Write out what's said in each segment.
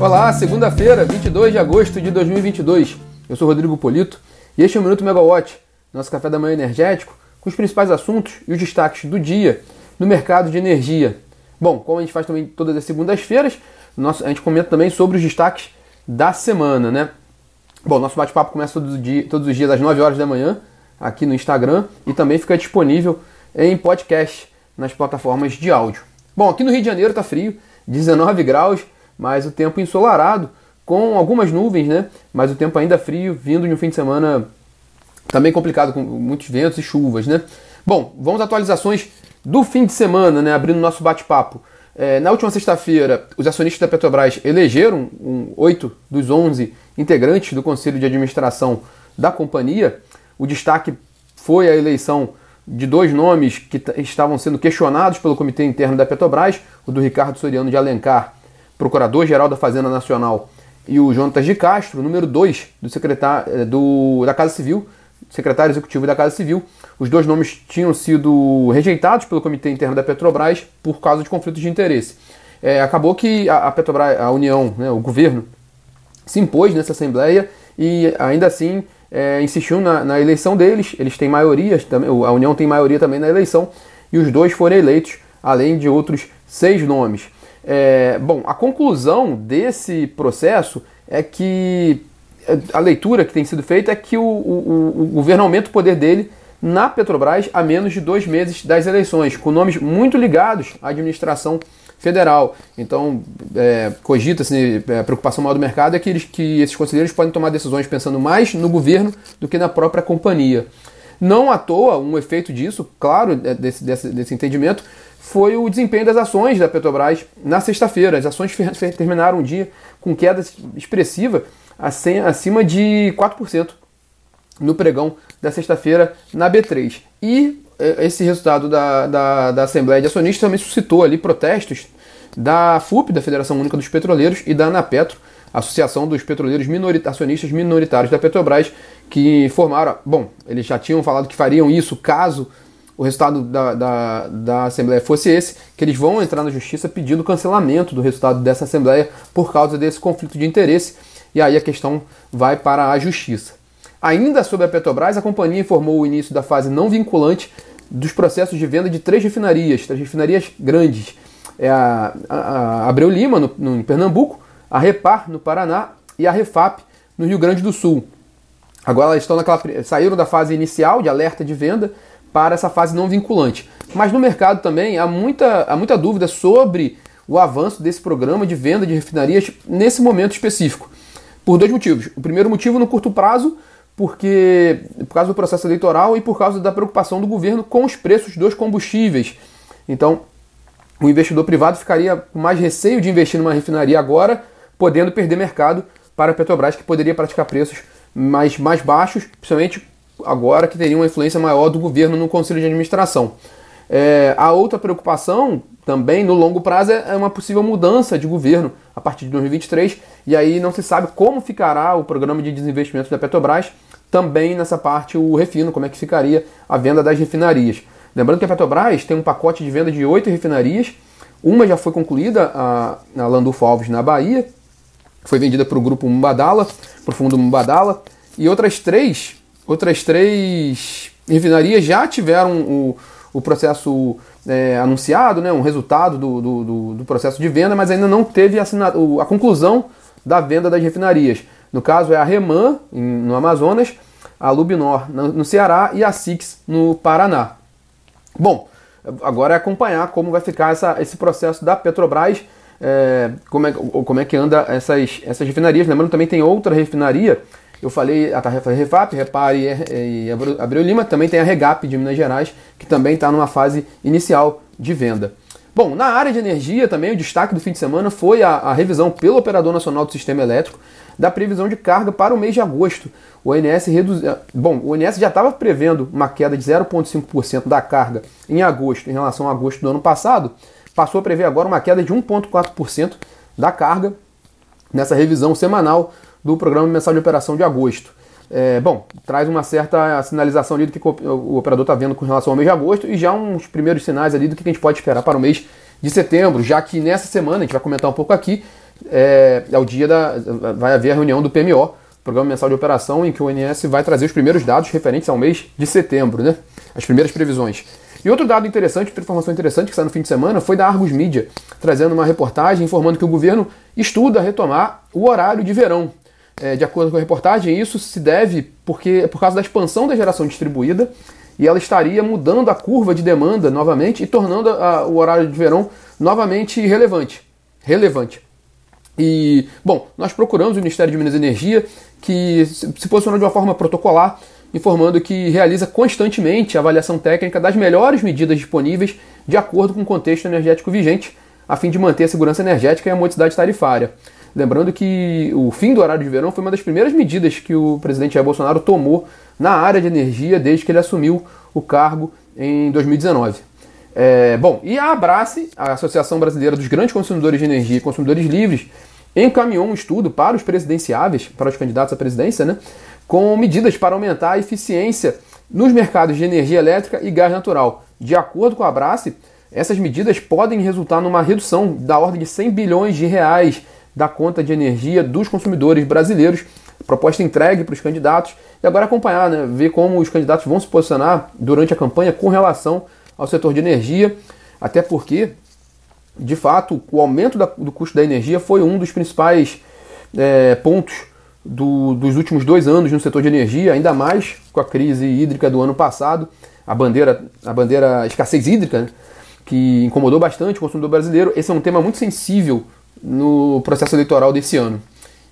Olá, segunda-feira, 22 de agosto de 2022. Eu sou Rodrigo Polito e este é o Minuto Megawatt, nosso café da manhã energético, com os principais assuntos e os destaques do dia no mercado de energia. Bom, como a gente faz também todas as segundas-feiras, a gente comenta também sobre os destaques da semana, né? Bom, nosso bate-papo começa todos, dia, todos os dias às 9 horas da manhã aqui no Instagram e também fica disponível em podcast nas plataformas de áudio. Bom, aqui no Rio de Janeiro tá frio, 19 graus, mas o tempo ensolarado, com algumas nuvens, né? Mas o tempo ainda frio, vindo de um fim de semana também complicado, com muitos ventos e chuvas, né? Bom, vamos às atualizações do fim de semana, né? Abrindo nosso bate-papo. É, na última sexta-feira, os acionistas da Petrobras elegeram oito dos 11 integrantes do Conselho de Administração da companhia. O destaque foi a eleição de dois nomes que estavam sendo questionados pelo Comitê Interno da Petrobras, o do Ricardo Soriano de Alencar, Procurador-Geral da Fazenda Nacional, e o Jonatas de Castro, número 2 do secretário eh, do, da Casa Civil, secretário executivo da Casa Civil. Os dois nomes tinham sido rejeitados pelo Comitê Interno da Petrobras por causa de conflitos de interesse. É, acabou que a, a, Petrobras, a União, né, o governo, se impôs nessa Assembleia e ainda assim é, insistiu na, na, eleição deles. Eles têm maioria, a União tem maioria também na eleição, e os dois foram eleitos, além de outros seis nomes. É, bom, a conclusão desse processo é que a leitura que tem sido feita é que o, o, o governo aumenta o poder dele na Petrobras a menos de dois meses das eleições, com nomes muito ligados à administração federal. Então, é, cogita-se, é, a preocupação maior do mercado é que, eles, que esses conselheiros podem tomar decisões pensando mais no governo do que na própria companhia. Não à toa, um efeito disso, claro, é, desse, desse, desse entendimento, foi o desempenho das ações da Petrobras na sexta-feira. As ações terminaram o dia com queda expressiva acima de 4% no pregão da sexta-feira na B3. E é, esse resultado da, da, da, Assembleia de Acionistas também suscitou ali protestos da FUP, da Federação Única dos Petroleiros, e da ANAPetro, Associação dos Petroleiros Minorit Acionistas Minoritários da Petrobras, que formaram. Bom, eles já tinham falado que fariam isso caso o resultado da, da, da Assembleia fosse esse, que eles vão entrar na Justiça pedindo cancelamento do resultado dessa Assembleia por causa desse conflito de interesse, e aí a questão vai para a Justiça. Ainda sobre a Petrobras, a companhia informou o início da fase não vinculante dos processos de venda de três refinarias, três refinarias grandes. É a, a, a Abreu Lima, no, no, em Pernambuco, a Repar, no Paraná, e a Refap, no Rio Grande do Sul. Agora elas estão naquela, saíram da fase inicial de alerta de venda para essa fase não vinculante. Mas no mercado também há muita, há muita dúvida sobre o avanço desse programa de venda de refinarias nesse momento específico. Por dois motivos. O primeiro motivo no curto prazo, porque por causa do processo eleitoral e por causa da preocupação do governo com os preços dos combustíveis. Então, o investidor privado ficaria com mais receio de investir numa refinaria agora, podendo perder mercado para a Petrobras, que poderia praticar preços mais, mais baixos, principalmente agora que teria uma influência maior do governo no conselho de administração. É, a outra preocupação também no longo prazo é uma possível mudança de governo a partir de 2023 e aí não se sabe como ficará o programa de desinvestimento da Petrobras, também nessa parte o refino, como é que ficaria a venda das refinarias. Lembrando que a Petrobras tem um pacote de venda de oito refinarias, uma já foi concluída, a, a Landulfo Alves na Bahia, foi vendida para o grupo Mumbadala, para o fundo Mumbadala, e outras três Outras três refinarias já tiveram o, o processo é, anunciado, né, um resultado do, do, do, processo de venda, mas ainda não teve a, a conclusão da venda das refinarias. No caso é a Reman, em, no Amazonas, a Lubinor no, no Ceará e a Six no Paraná. Bom, agora é acompanhar como vai ficar essa, esse processo da Petrobras, é, como, é, como é que anda essas, essas refinarias. Lembrando também tem outra refinaria eu falei a tarefa Refap, Repare e Abreu Lima, também tem a Regap de Minas Gerais, que também está numa fase inicial de venda. Bom, na área de energia também o destaque do fim de semana foi a, a revisão pelo Operador Nacional do Sistema Elétrico da previsão de carga para o mês de agosto. O ONS reduziu. Bom, o ONS já estava prevendo uma queda de 0,5% da carga em agosto em relação a agosto do ano passado, passou a prever agora uma queda de 1,4% da carga nessa revisão semanal do Programa Mensal de Operação de agosto. É, bom, traz uma certa sinalização ali do que o operador está vendo com relação ao mês de agosto e já uns primeiros sinais ali do que a gente pode esperar para o mês de setembro, já que nessa semana, a gente vai comentar um pouco aqui, é, é o dia da. vai haver a reunião do PMO, Programa Mensal de Operação, em que o INS vai trazer os primeiros dados referentes ao mês de setembro, né? As primeiras previsões. E outro dado interessante, outra informação interessante que saiu no fim de semana foi da Argus Media, trazendo uma reportagem informando que o governo estuda retomar o horário de verão. É, de acordo com a reportagem, isso se deve porque por causa da expansão da geração distribuída e ela estaria mudando a curva de demanda novamente e tornando a, o horário de verão novamente relevante. Relevante. E, bom, nós procuramos o Ministério de Minas e Energia, que se posicionou de uma forma protocolar informando que realiza constantemente a avaliação técnica das melhores medidas disponíveis de acordo com o contexto energético vigente, a fim de manter a segurança energética e a modicidade tarifária. Lembrando que o fim do horário de verão foi uma das primeiras medidas que o presidente Jair Bolsonaro tomou na área de energia desde que ele assumiu o cargo em 2019. É, bom, e a Abrace, a Associação Brasileira dos Grandes Consumidores de Energia e Consumidores Livres, encaminhou um estudo para os presidenciáveis, para os candidatos à presidência, né, com medidas para aumentar a eficiência nos mercados de energia elétrica e gás natural. De acordo com a Abrace, essas medidas podem resultar numa redução da ordem de 100 bilhões de reais da conta de energia dos consumidores brasileiros. Proposta entregue para os candidatos e agora acompanhar, né, ver como os candidatos vão se posicionar durante a campanha com relação ao setor de energia, até porque, de fato, o aumento da, do custo da energia foi um dos principais é, pontos do, dos últimos dois anos no setor de energia, ainda mais com a crise hídrica do ano passado, a bandeira, a bandeira escassez hídrica, né, que incomodou bastante o consumidor brasileiro. Esse é um tema muito sensível no processo eleitoral desse ano.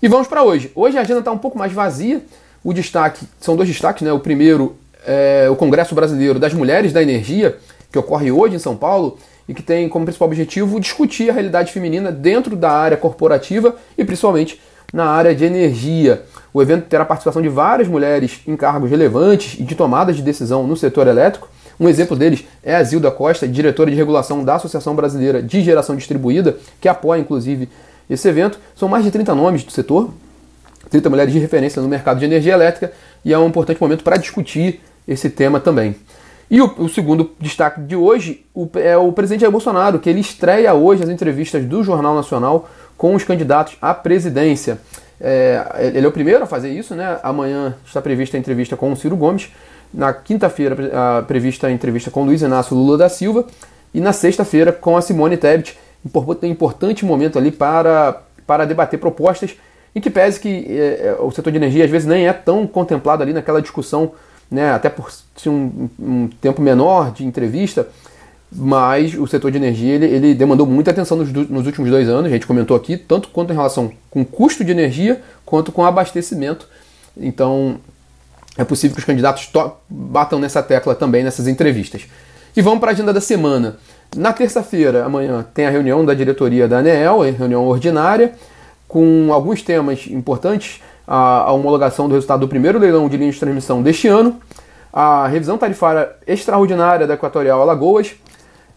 E vamos para hoje. Hoje a agenda está um pouco mais vazia. O destaque são dois destaques, né? O primeiro é o Congresso Brasileiro das Mulheres da Energia, que ocorre hoje em São Paulo e que tem como principal objetivo discutir a realidade feminina dentro da área corporativa e principalmente na área de energia. O evento terá participação de várias mulheres em cargos relevantes e de tomadas de decisão no setor elétrico. Um exemplo deles é a Zilda Costa, diretora de regulação da Associação Brasileira de Geração Distribuída, que apoia inclusive esse evento. São mais de 30 nomes do setor, 30 mulheres de referência no mercado de energia elétrica, e é um importante momento para discutir esse tema também. E o, o, segundo destaque de hoje o, é o presidente Jair Bolsonaro, que ele estreia hoje as entrevistas do Jornal Nacional com os candidatos à presidência. É, ele é o primeiro a fazer isso, né? Amanhã está prevista a entrevista com o Ciro Gomes. Na quinta-feira, prevista a entrevista com Luiz Inácio Lula da Silva. E na sexta-feira, com a Simone Tebet. Um importante momento ali para, para debater propostas, em que pese que é, é, o setor de energia às vezes nem é tão contemplado ali naquela discussão, né? até por ser um, um tempo menor de entrevista mas o setor de energia ele, ele demandou muita atenção nos, nos, últimos dois anos, a gente comentou aqui, tanto quanto em relação com custo de energia, quanto com abastecimento. Então é possível que os candidatos batam nessa tecla também nessas entrevistas. E vamos para a agenda da semana. Na terça-feira, amanhã, tem a reunião da diretoria da ANEEL, reunião ordinária, com alguns temas importantes, a, a homologação do resultado do primeiro leilão de linha de transmissão deste ano, a revisão tarifária extraordinária da Equatorial Alagoas,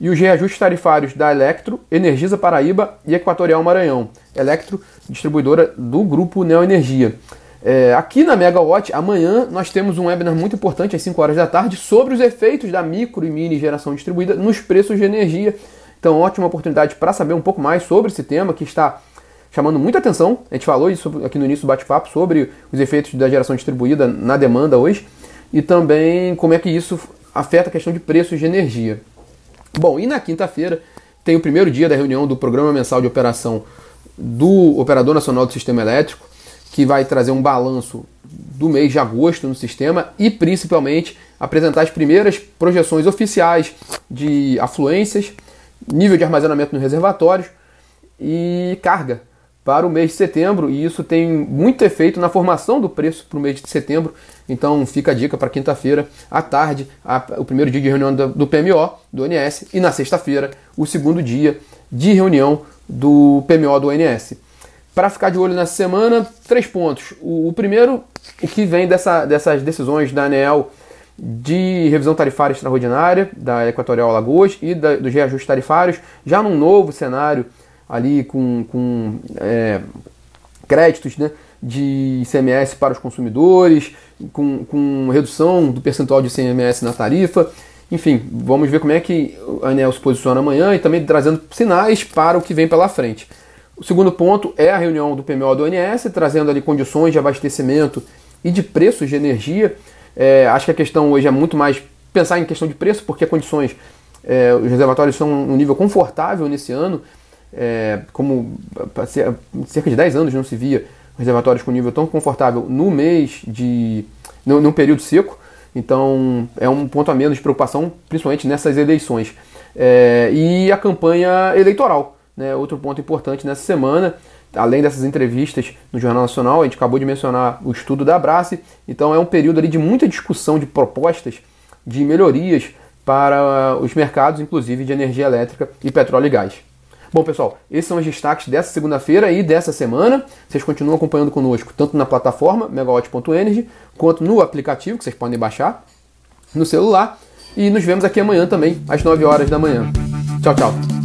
e os reajustes tarifários da Electro, Energisa Paraíba e Equatorial Maranhão. Electro, distribuidora do grupo Neoenergia. É, aqui na Megawatt, amanhã nós temos um webinar muito importante às 5 horas da tarde sobre os efeitos da micro e mini geração distribuída nos preços de energia. Então, ótima oportunidade para saber um pouco mais sobre esse tema que está chamando muita atenção. A gente falou isso aqui no início do bate-papo sobre os efeitos da geração distribuída na demanda hoje e também como é que isso afeta a questão de preços de energia. Bom, e na quinta-feira tem o primeiro dia da reunião do Programa Mensal de Operação do Operador Nacional do Sistema Elétrico, que vai trazer um balanço do mês de agosto no sistema e principalmente apresentar as primeiras projeções oficiais de afluências, nível de armazenamento nos reservatórios e carga para o mês de setembro, e isso tem muito efeito na formação do preço para o mês de setembro. Então fica a dica para quinta-feira à tarde, a, o primeiro dia de reunião do, do PMO, do ONS, e na sexta-feira, o segundo dia de reunião do PMO do ONS. Para ficar de olho nessa semana, três pontos. O, o primeiro, o que vem dessa, dessas decisões da ANEEL de revisão tarifária extraordinária da Equatorial Alagoas e da, dos reajustes tarifários, já num novo cenário ali com, com é, créditos né, de ICMS para os consumidores, com, com redução do percentual de ICMS na tarifa Enfim, vamos ver como é que a ANEL se posiciona amanhã e também trazendo sinais para o que vem pela frente. O segundo ponto é a reunião do PMO do ONS, trazendo ali condições de abastecimento e de preços de energia. É, acho que a questão hoje é muito mais pensar em questão de preço, porque condições, é, os reservatórios estão um nível confortável nesse ano, é, como cerca de 10 anos não se via reservatórios com nível tão confortável no mês de. no, no período seco. Então é um ponto a menos de preocupação, principalmente nessas eleições. É, e a campanha eleitoral, né, outro ponto importante nessa semana, além dessas entrevistas no Jornal Nacional, a gente acabou de mencionar o estudo da Abrace, então é um período ali de muita discussão de propostas de melhorias para os mercados, inclusive de energia elétrica e petróleo e gás. Bom, pessoal, esses são os destaques dessa segunda-feira e dessa semana. Vocês continuam acompanhando conosco, tanto na plataforma megawatt.energy, quanto no aplicativo que vocês podem baixar no celular. E nos vemos aqui amanhã também, às 9 horas da manhã. Tchau, tchau.